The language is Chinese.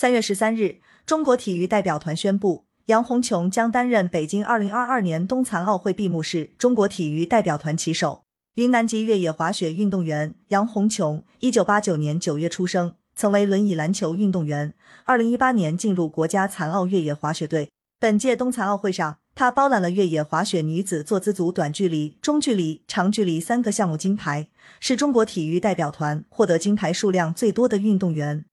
三月十三日中国体育代表团宣布杨红琼将担任北京二零二二年冬残奥会闭幕式中国体育代表团旗手。云南籍越野滑雪运动员杨红琼一九八九年九月出生曾为轮椅篮球运动员二零一八年进入国家残奥越野滑雪队。本届冬残奥会上她包揽了越野滑雪女子坐姿组短距离中距离长距离三个项目金牌是中国体育代表团获得金牌数量最多的运动员。